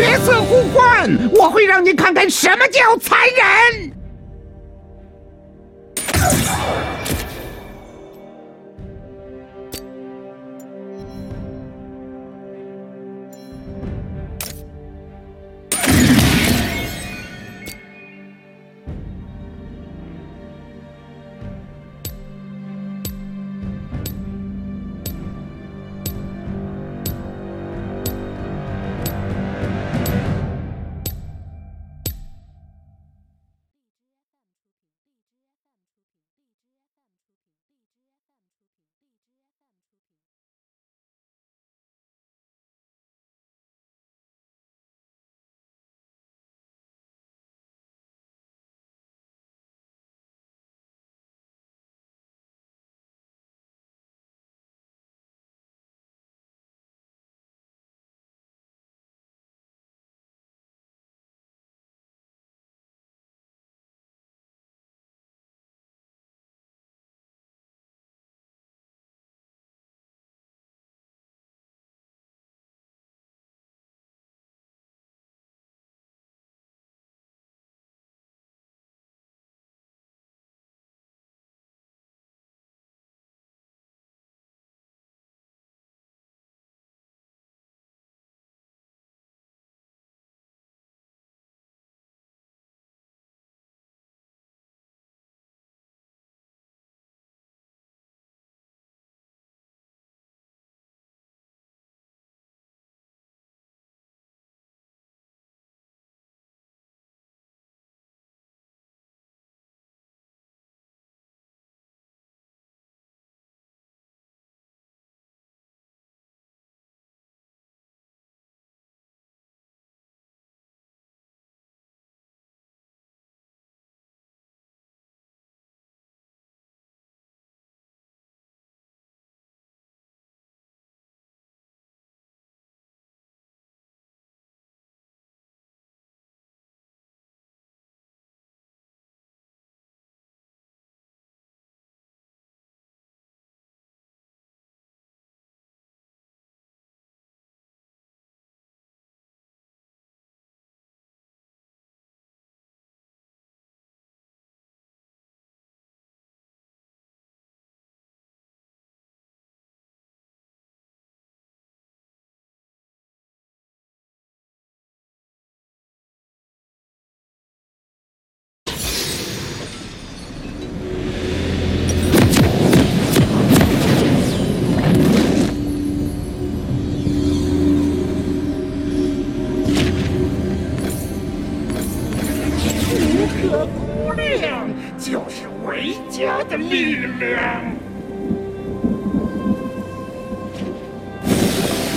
角色互换，我会让你看看什么叫残忍。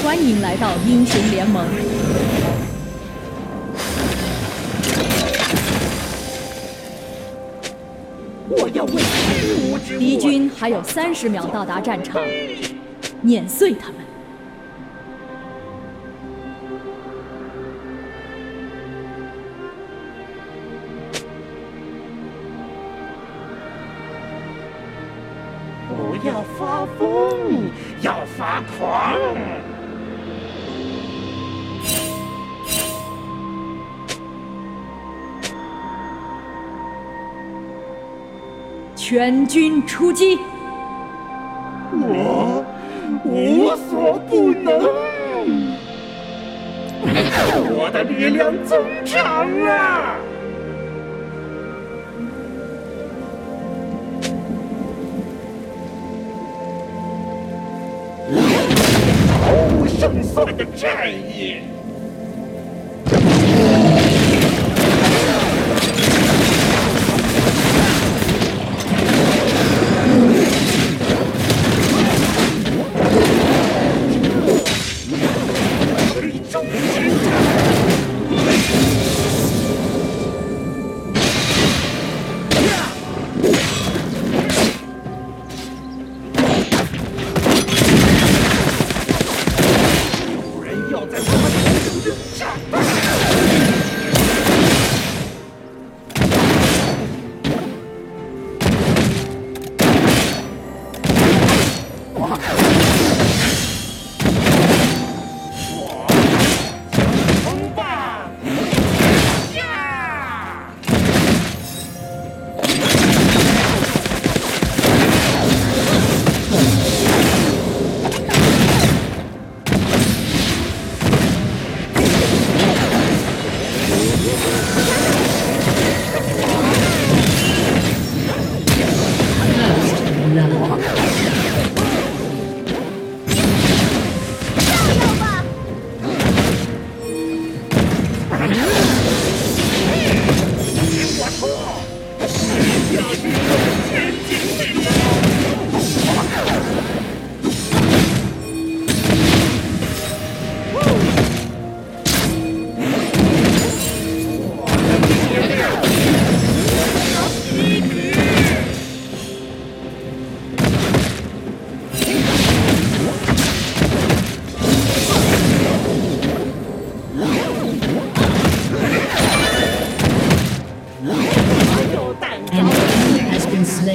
欢迎来到英雄联盟。我要为敌军还有三十秒到达战场，碾碎他们。疯，要发狂。全军出击！我无所不能，我的力量增长了。这个战役。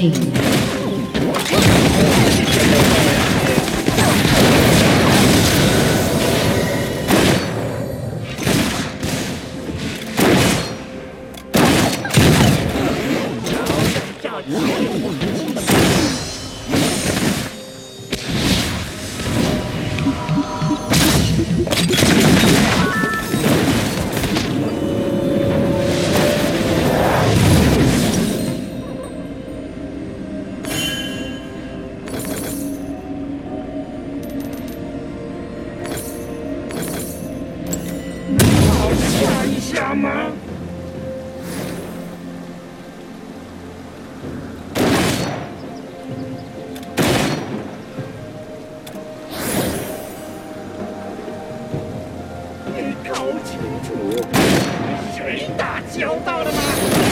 嗯搞清楚。和谁打交道的吗？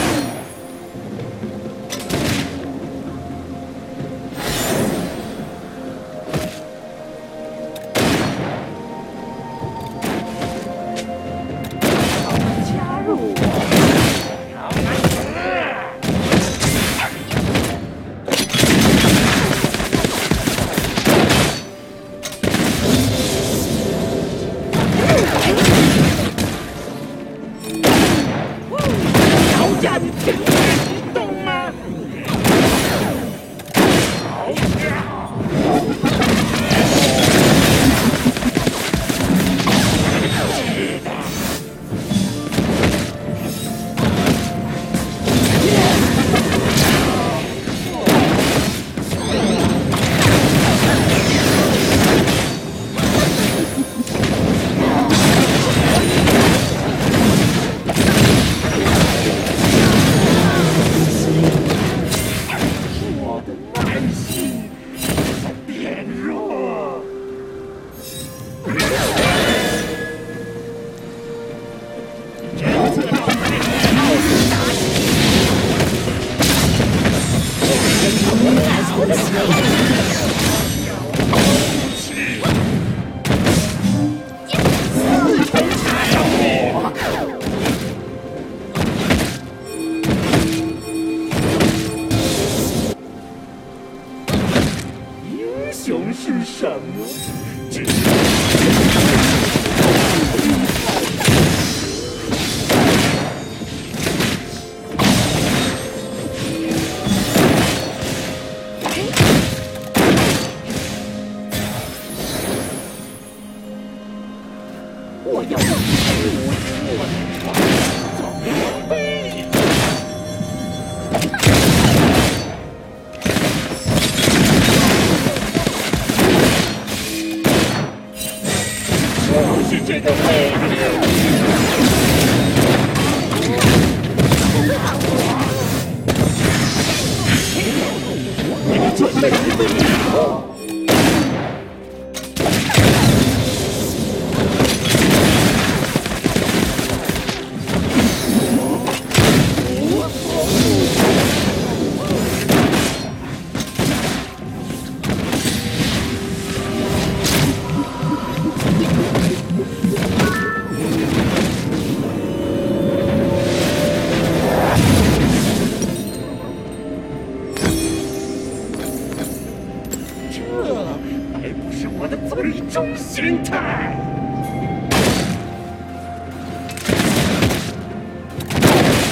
in time!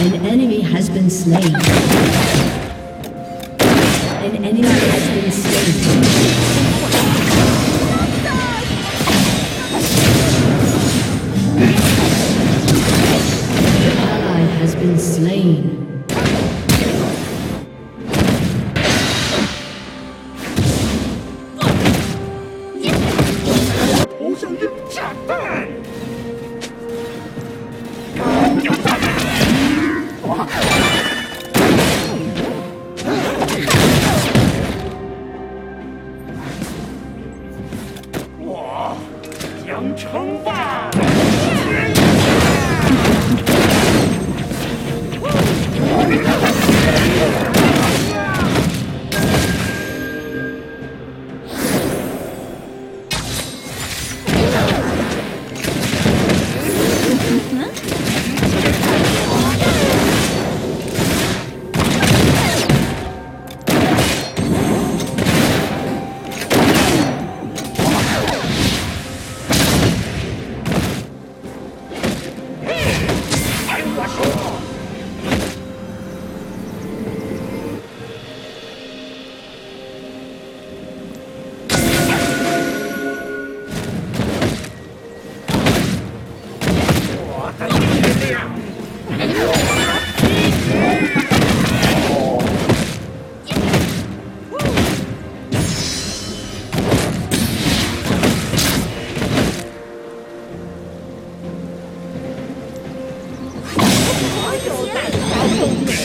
An enemy has been slain. 就带着小聪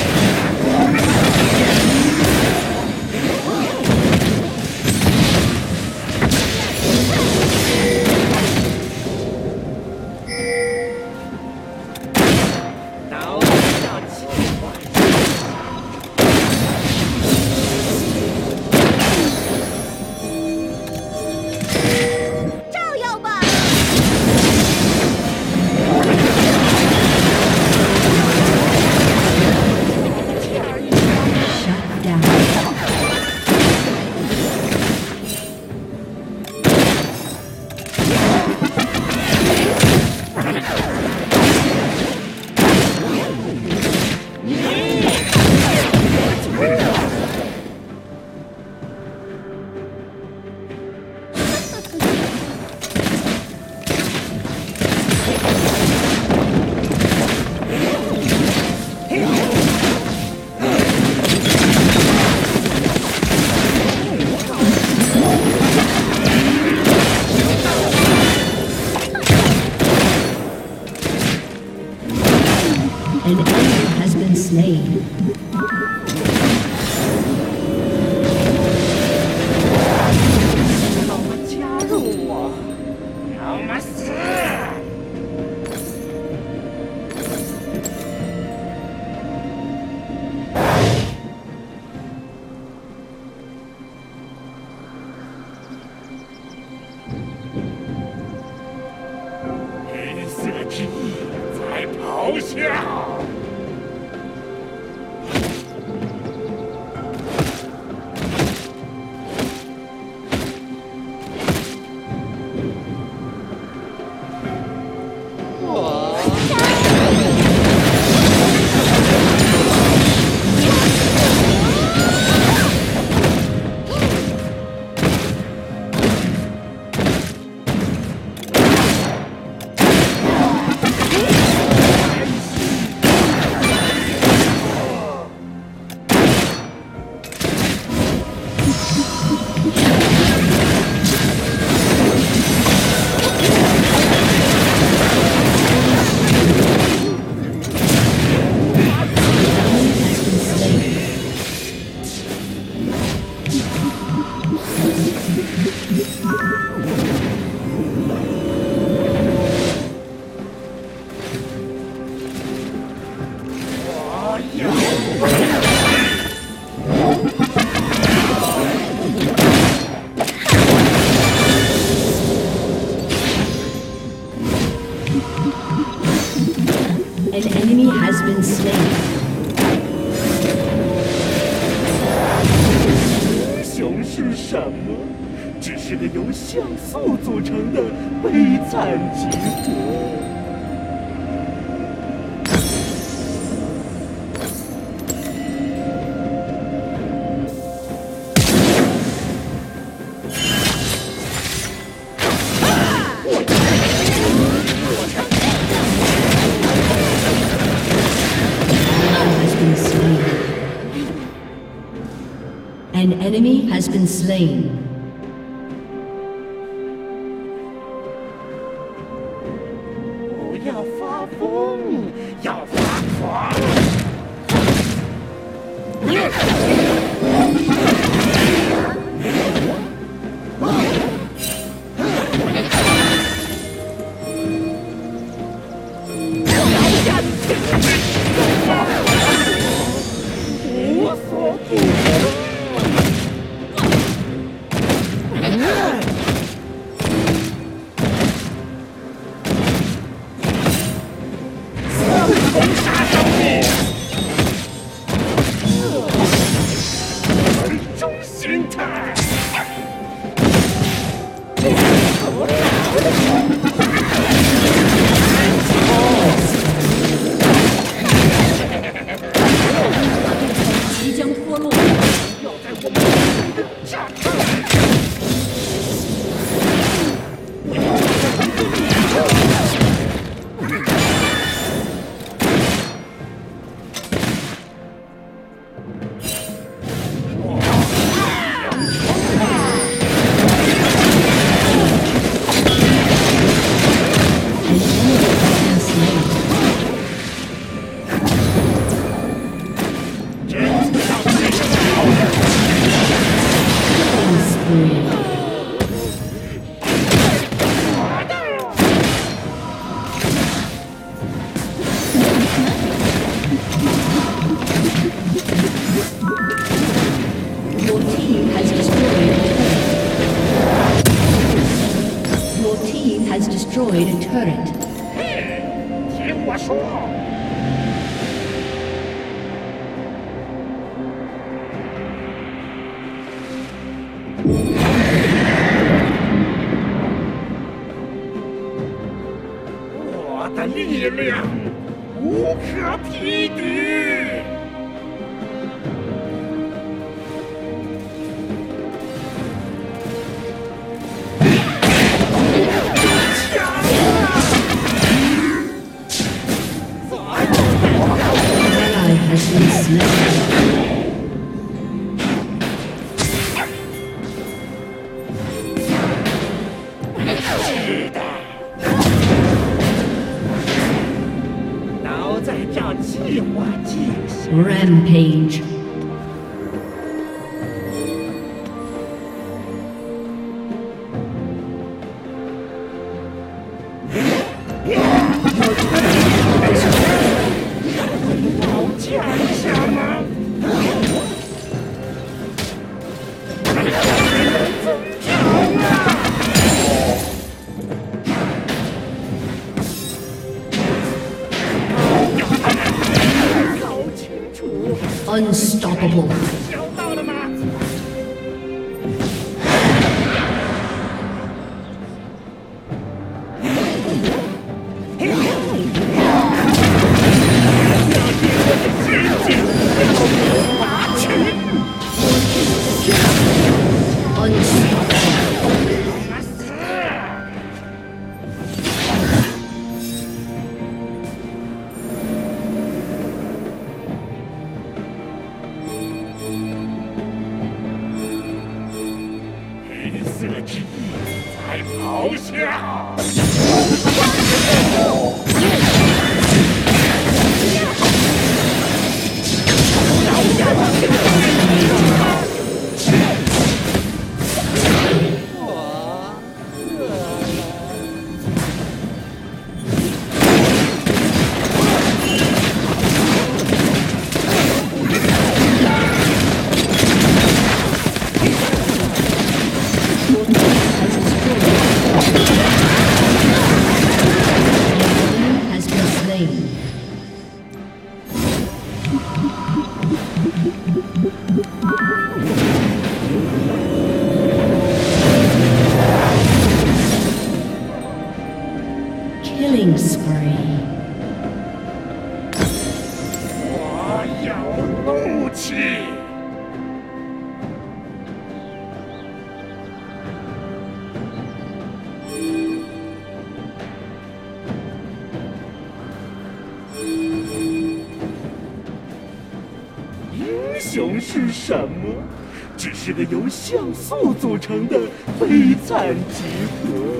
an enemy has been slain 英雄是什么只是个由像素组成的悲惨集合 been slain.？Unstoppable. 看集合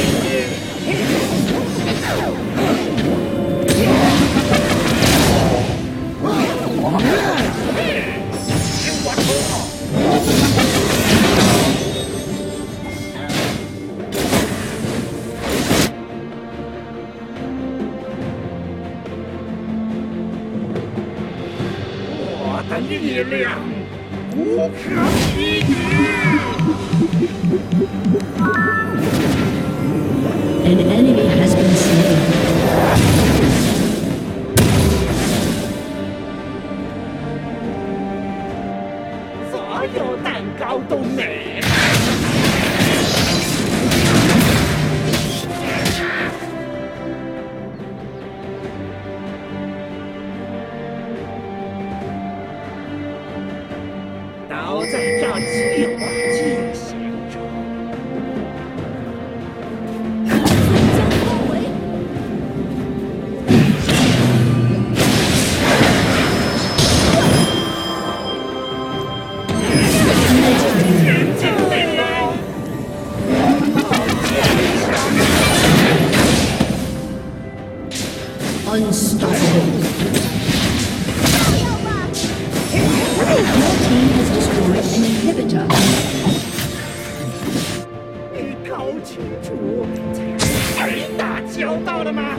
我们才要和人打交道了吗？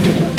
Thank you.